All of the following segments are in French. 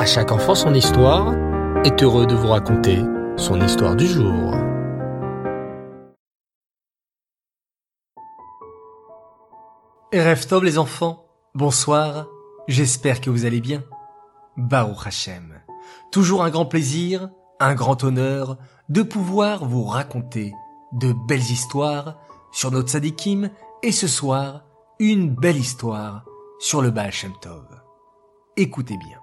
À chaque enfant son histoire est heureux de vous raconter son histoire du jour. Erev Tov les enfants, bonsoir, j'espère que vous allez bien. Baruch Hashem, toujours un grand plaisir, un grand honneur de pouvoir vous raconter de belles histoires sur notre Sadikim et ce soir, une belle histoire sur le Baal Shem Tov. Écoutez bien.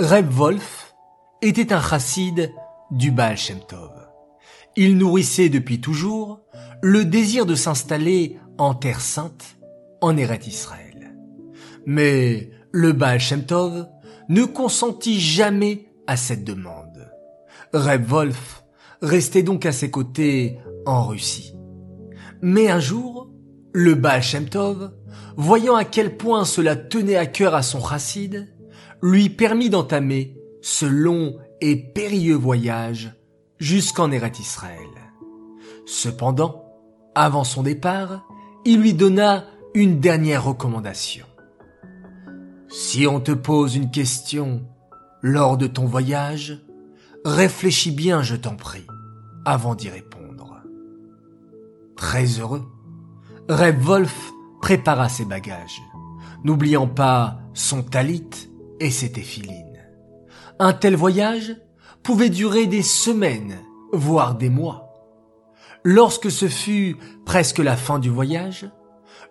Reb Wolf était un chassid du Baal Shem Tov. Il nourrissait depuis toujours le désir de s'installer en terre sainte, en Eret Israël. Mais le Baal Shem Tov ne consentit jamais à cette demande. Reb Wolf restait donc à ses côtés en Russie. Mais un jour, le Baal Shem Tov, voyant à quel point cela tenait à cœur à son chassid, lui permit d'entamer ce long et périlleux voyage jusqu'en Eret Israël. Cependant, avant son départ, il lui donna une dernière recommandation. Si on te pose une question lors de ton voyage, réfléchis bien, je t'en prie, avant d'y répondre. Très heureux, Reb Wolf prépara ses bagages, n'oubliant pas son talit et ses téphilines. Un tel voyage pouvait durer des semaines, voire des mois. Lorsque ce fut presque la fin du voyage,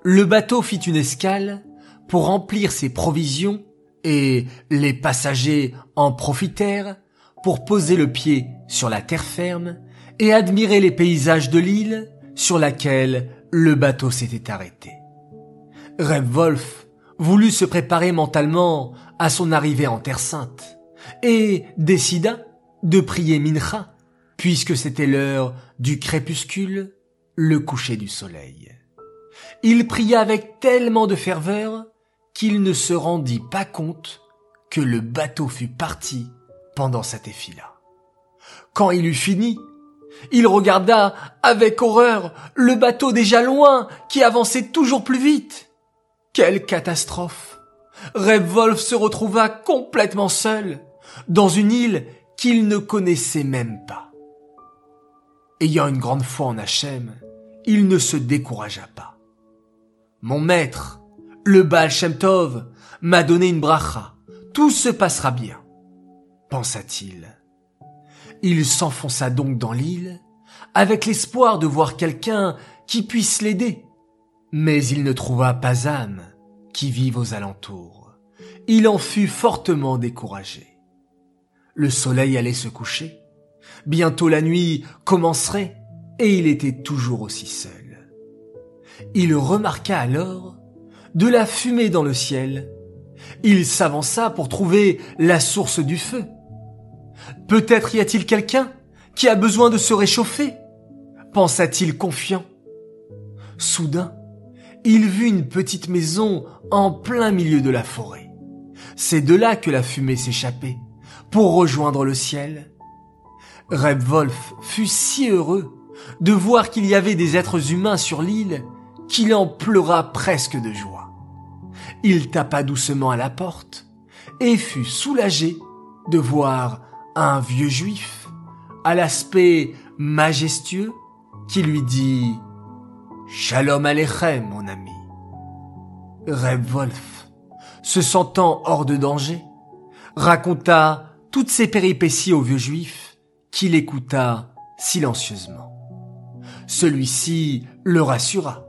le bateau fit une escale pour remplir ses provisions et les passagers en profitèrent pour poser le pied sur la terre ferme et admirer les paysages de l'île sur laquelle le bateau s'était arrêté. Reb Wolf voulut se préparer mentalement à son arrivée en Terre Sainte et décida de prier Mincha puisque c'était l'heure du crépuscule, le coucher du soleil. Il pria avec tellement de ferveur qu'il ne se rendit pas compte que le bateau fut parti pendant cet effila. Quand il eut fini, il regarda avec horreur le bateau déjà loin qui avançait toujours plus vite. Quelle catastrophe Reb Wolf se retrouva complètement seul dans une île qu'il ne connaissait même pas. Ayant une grande foi en Hachem, il ne se découragea pas. Mon maître, le Baal Shem Tov, m'a donné une bracha. Tout se passera bien, pensa-t-il. Il s'enfonça donc dans l'île, avec l'espoir de voir quelqu'un qui puisse l'aider. Mais il ne trouva pas âme qui vive aux alentours. Il en fut fortement découragé. Le soleil allait se coucher. Bientôt la nuit commencerait, et il était toujours aussi seul. Il remarqua alors de la fumée dans le ciel. Il s'avança pour trouver la source du feu. Peut-être y a-t-il quelqu'un qui a besoin de se réchauffer pensa-t-il confiant. Soudain, il vit une petite maison en plein milieu de la forêt. C'est de là que la fumée s'échappait pour rejoindre le ciel. Reb Wolf fut si heureux de voir qu'il y avait des êtres humains sur l'île qu'il en pleura presque de joie. Il tapa doucement à la porte et fut soulagé de voir un vieux juif à l'aspect majestueux qui lui dit Shalom Aleichem, mon ami. Reb Wolf, se sentant hors de danger, raconta toutes ses péripéties au vieux juif, qui l'écouta silencieusement. Celui-ci le rassura.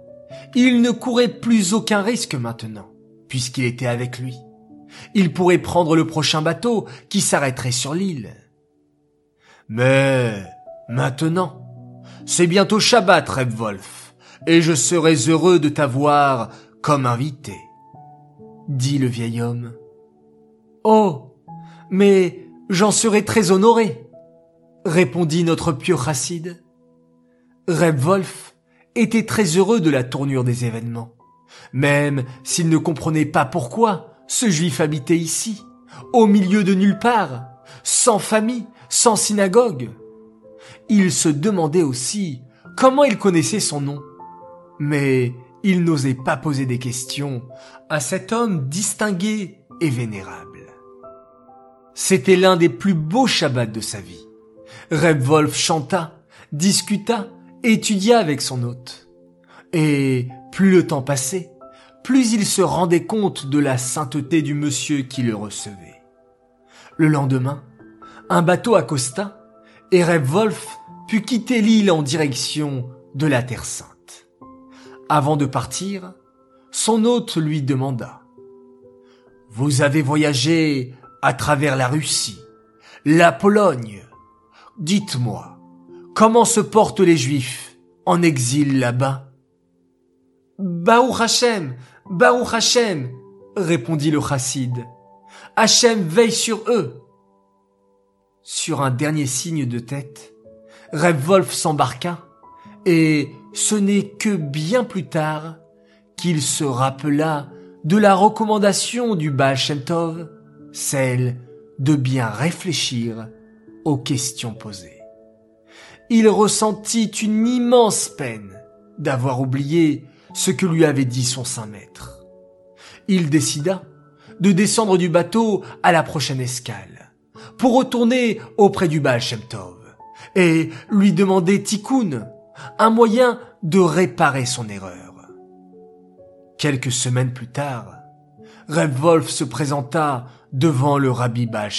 Il ne courait plus aucun risque maintenant, puisqu'il était avec lui. Il pourrait prendre le prochain bateau qui s'arrêterait sur l'île. Mais maintenant, c'est bientôt Shabbat, Reb Wolf, et je serai heureux de t'avoir comme invité, dit le vieil homme. Oh, mais j'en serai très honoré, répondit notre pieux chassid. Reb Wolf était très heureux de la tournure des événements, même s'il ne comprenait pas pourquoi ce juif habitait ici, au milieu de nulle part, sans famille, sans synagogue. Il se demandait aussi comment il connaissait son nom. Mais il n'osait pas poser des questions à cet homme distingué et vénérable. C'était l'un des plus beaux Shabbats de sa vie. Reb Wolf chanta, discuta, étudia avec son hôte. Et plus le temps passait, plus il se rendait compte de la sainteté du monsieur qui le recevait. Le lendemain, un bateau accosta et Reb Wolf put quitter l'île en direction de la Terre Sainte. Avant de partir, son hôte lui demanda Vous avez voyagé à travers la Russie, la Pologne. Dites-moi, comment se portent les Juifs en exil là-bas Baruch Hashem, Baruch Hashem, répondit le chassid. Hachem veille sur eux. Sur un dernier signe de tête, Reb Wolf s'embarqua, et ce n'est que bien plus tard qu'il se rappela de la recommandation du Baal celle de bien réfléchir aux questions posées. Il ressentit une immense peine d'avoir oublié ce que lui avait dit son saint maître. Il décida de descendre du bateau à la prochaine escale, pour retourner auprès du Baal et lui demander tikkun, un moyen de réparer son erreur. Quelques semaines plus tard, Reb Wolf se présenta devant le rabbi Baal.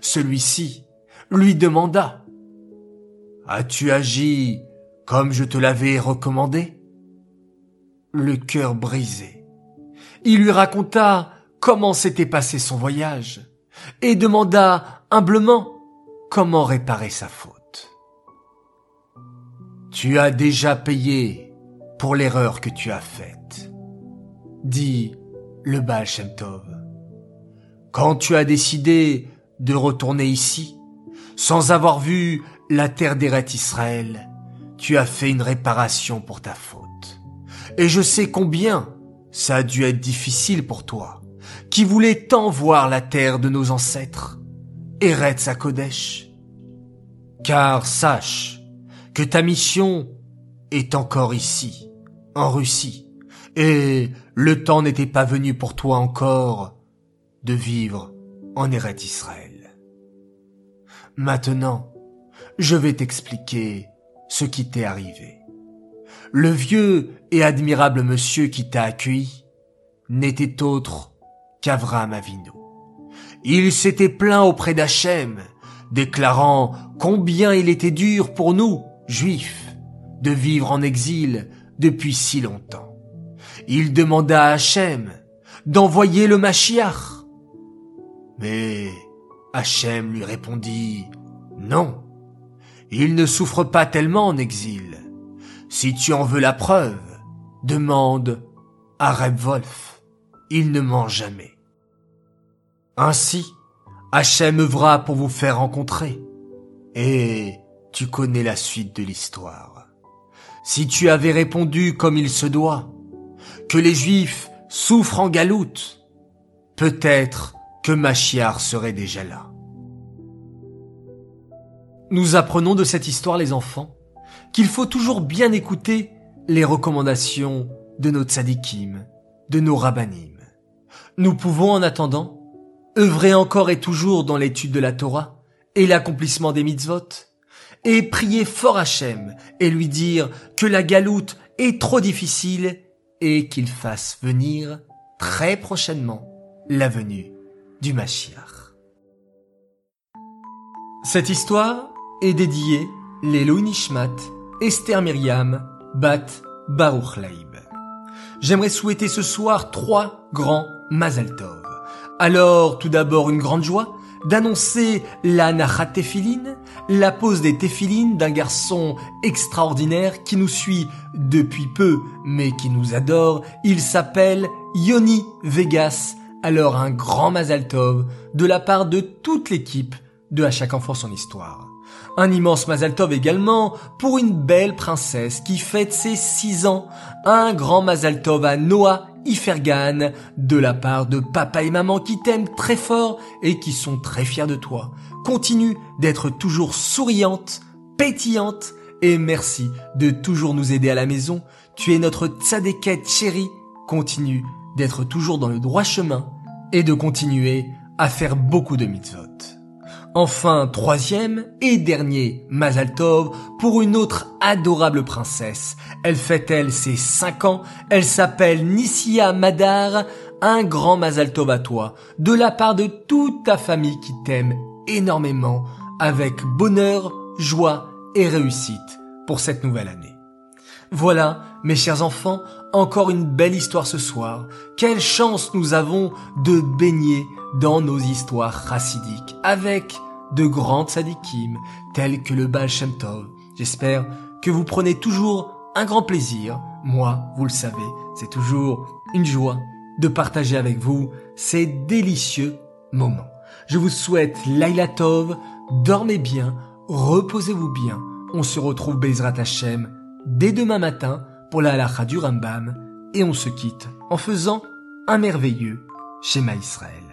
Celui-ci lui demanda As-tu agi comme je te l'avais recommandé? Le cœur brisé, il lui raconta comment s'était passé son voyage et demanda humblement comment réparer sa faute. Tu as déjà payé pour l'erreur que tu as faite, dit le Baal Shem Tov. Quand tu as décidé de retourner ici, sans avoir vu la terre d'Eret Israël, tu as fait une réparation pour ta faute. Et je sais combien ça a dû être difficile pour toi, qui voulais tant voir la terre de nos ancêtres, Eretz Kodesh. Car sache que ta mission est encore ici, en Russie, et le temps n'était pas venu pour toi encore de vivre en Eretz Israël. Maintenant, je vais t'expliquer ce qui t'est arrivé. Le vieux et admirable monsieur qui t'a accueilli n'était autre qu'Avram Avinu. Il s'était plaint auprès d'Hachem, déclarant combien il était dur pour nous, juifs, de vivre en exil depuis si longtemps. Il demanda à Hachem d'envoyer le Mashiach. Mais Hachem lui répondit non. Il ne souffre pas tellement en exil. Si tu en veux la preuve, demande à Reb Wolf. Il ne ment jamais. Ainsi, Hachem œuvra pour vous faire rencontrer. Et tu connais la suite de l'histoire. Si tu avais répondu comme il se doit, que les Juifs souffrent en galoute, peut-être que Machiar serait déjà là. Nous apprenons de cette histoire, les enfants, qu'il faut toujours bien écouter les recommandations de nos tzadikim, de nos rabbanim. Nous pouvons, en attendant, œuvrer encore et toujours dans l'étude de la Torah et l'accomplissement des mitzvot, et prier fort Hachem et lui dire que la galoute est trop difficile et qu'il fasse venir très prochainement la venue du Mashiach. Cette histoire est dédiée l'Eloi Nishmat Esther Myriam Bat Baruch Laib. J'aimerais souhaiter ce soir trois grands Mazal Tov. Alors, tout d'abord, une grande joie d'annoncer la Nachat la pose des Tefilin d'un garçon extraordinaire qui nous suit depuis peu, mais qui nous adore. Il s'appelle Yoni Vegas. Alors un grand Mazal Tov de la part de toute l'équipe de À chaque enfant son histoire. Un immense Mazal Tov également pour une belle princesse qui fête ses six ans. Un grand Mazal Tov à Noah Ifergan de la part de papa et maman qui t'aiment très fort et qui sont très fiers de toi. Continue d'être toujours souriante, pétillante et merci de toujours nous aider à la maison. Tu es notre tzadékette chérie. Continue d'être toujours dans le droit chemin et de continuer à faire beaucoup de mitzvot. Enfin, troisième et dernier Mazal Tov pour une autre adorable princesse. Elle fête elle ses cinq ans. Elle s'appelle Nissia Madar. Un grand Mazal Tov à toi, de la part de toute ta famille qui t'aime énormément, avec bonheur, joie et réussite pour cette nouvelle année. Voilà, mes chers enfants, encore une belle histoire ce soir. Quelle chance nous avons de baigner dans nos histoires chassidiques avec de grands tzadikim tels que le Baal Tov. J'espère que vous prenez toujours un grand plaisir. Moi, vous le savez, c'est toujours une joie de partager avec vous ces délicieux moments. Je vous souhaite Laila Tov, dormez bien, reposez-vous bien. On se retrouve Bezrat Hashem dès demain matin pour la halakha du Rambam et on se quitte en faisant un merveilleux schéma Israël.